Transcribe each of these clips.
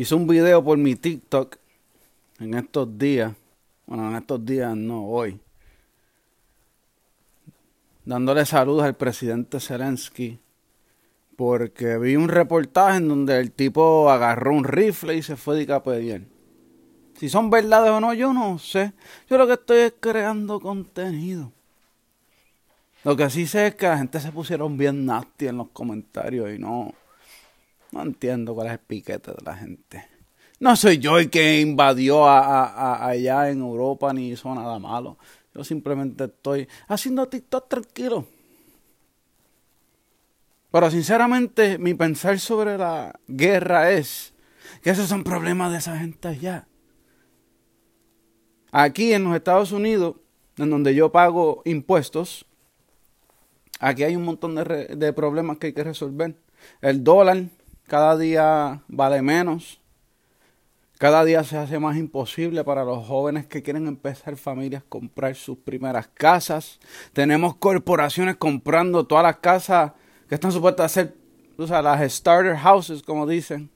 Hice un video por mi TikTok en estos días. Bueno, en estos días no, hoy. Dándole saludos al presidente Zelensky. Porque vi un reportaje en donde el tipo agarró un rifle y se fue de bien. Si son verdades o no, yo no sé. Yo lo que estoy es creando contenido. Lo que sí sé es que la gente se pusieron bien nasty en los comentarios y no, no entiendo cuál es el piquete de la gente. No soy yo el que invadió a, allá en Europa ni hizo nada malo. Yo simplemente estoy haciendo TikTok tranquilo. Pero sinceramente mi pensar sobre la guerra es que esos son problemas de esa gente allá. Aquí en los Estados Unidos, en donde yo pago impuestos, Aquí hay un montón de, problemas que hay que resolver. El dólar cada día vale menos. Cada día se hace más imposible para los jóvenes que quieren empezar familias comprar sus primeras casas. Tenemos corporaciones comprando todas las casas que están supuestas a ser, o sea, las starter houses, como dicen.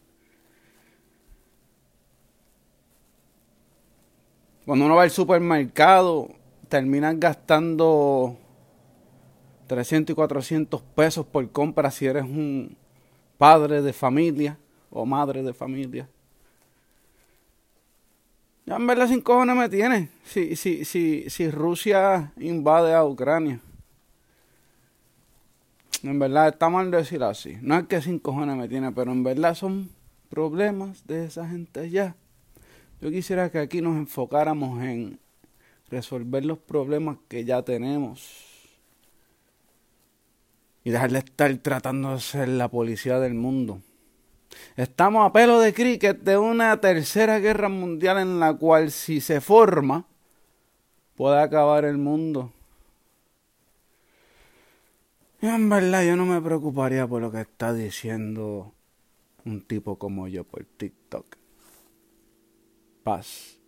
Cuando uno va al supermercado, terminan gastando 300 y 400 pesos por compra si eres un padre de familia o madre de familia. Ya en verdad sin cojones me tiene si, si, si, si Rusia invade a Ucrania. En verdad está mal decir así. No es que sin cojones me tiene, pero en verdad son problemas de esa gente ya. Yo quisiera que aquí nos enfocáramos en resolver los problemas que ya tenemos y dejarle estar tratando de ser la policía del mundo. Estamos a pelo de cricket de una tercera guerra mundial en la cual si se forma puede acabar el mundo. Y en verdad yo no me preocuparía por lo que está diciendo un tipo como yo por TikTok. Paz.